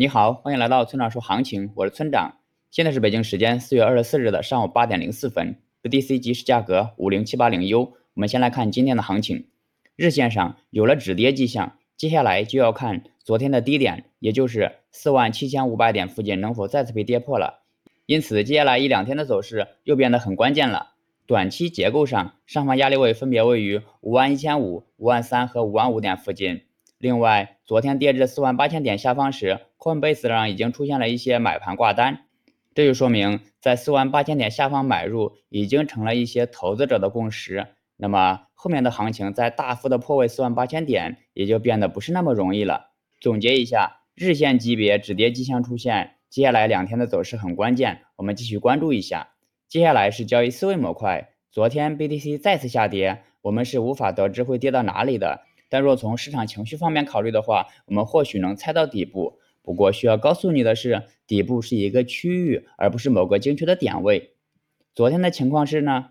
你好，欢迎来到村长说行情，我是村长。现在是北京时间四月二十四日的上午八点零四分，BTC 即时价格五零七八零 U。我们先来看今天的行情，日线上有了止跌迹象，接下来就要看昨天的低点，也就是四万七千五百点附近能否再次被跌破了。因此，接下来一两天的走势又变得很关键了。短期结构上，上方压力位分别位于五万一千五、五万三和五万五点附近。另外，昨天跌至四万八千点下方时，Coinbase 上已经出现了一些买盘挂单，这就说明在四万八千点下方买入已经成了一些投资者的共识。那么后面的行情在大幅的破位四万八千点，也就变得不是那么容易了。总结一下，日线级别止跌迹象出现，接下来两天的走势很关键，我们继续关注一下。接下来是交易思维模块，昨天 BTC 再次下跌，我们是无法得知会跌到哪里的。但若从市场情绪方面考虑的话，我们或许能猜到底部。不过需要告诉你的是，底部是一个区域，而不是某个精确的点位。昨天的情况是呢，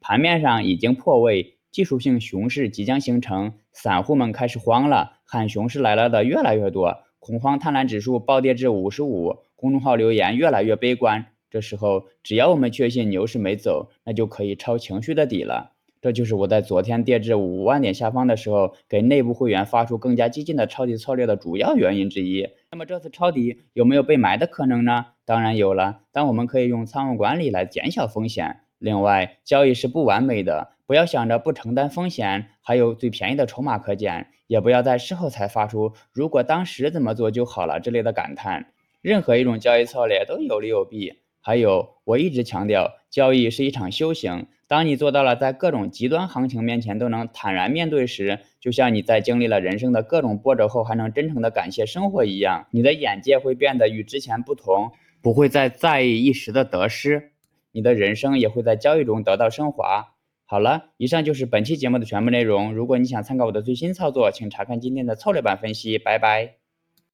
盘面上已经破位，技术性熊市即将形成，散户们开始慌了，喊熊市来了的越来越多，恐慌贪婪指数暴跌至五十五，公众号留言越来越悲观。这时候，只要我们确信牛市没走，那就可以抄情绪的底了。这就是我在昨天跌至五万点下方的时候，给内部会员发出更加激进的抄底策略的主要原因之一。那么这次抄底有没有被埋的可能呢？当然有了，但我们可以用仓位管理来减小风险。另外，交易是不完美的，不要想着不承担风险，还有最便宜的筹码可减，也不要在事后才发出“如果当时怎么做就好了”之类的感叹。任何一种交易策略都有利有弊。还有，我一直强调，交易是一场修行。当你做到了在各种极端行情面前都能坦然面对时，就像你在经历了人生的各种波折后还能真诚的感谢生活一样，你的眼界会变得与之前不同，不会再在意一时的得失，你的人生也会在交易中得到升华。好了，以上就是本期节目的全部内容。如果你想参考我的最新操作，请查看今天的策略版分析。拜拜。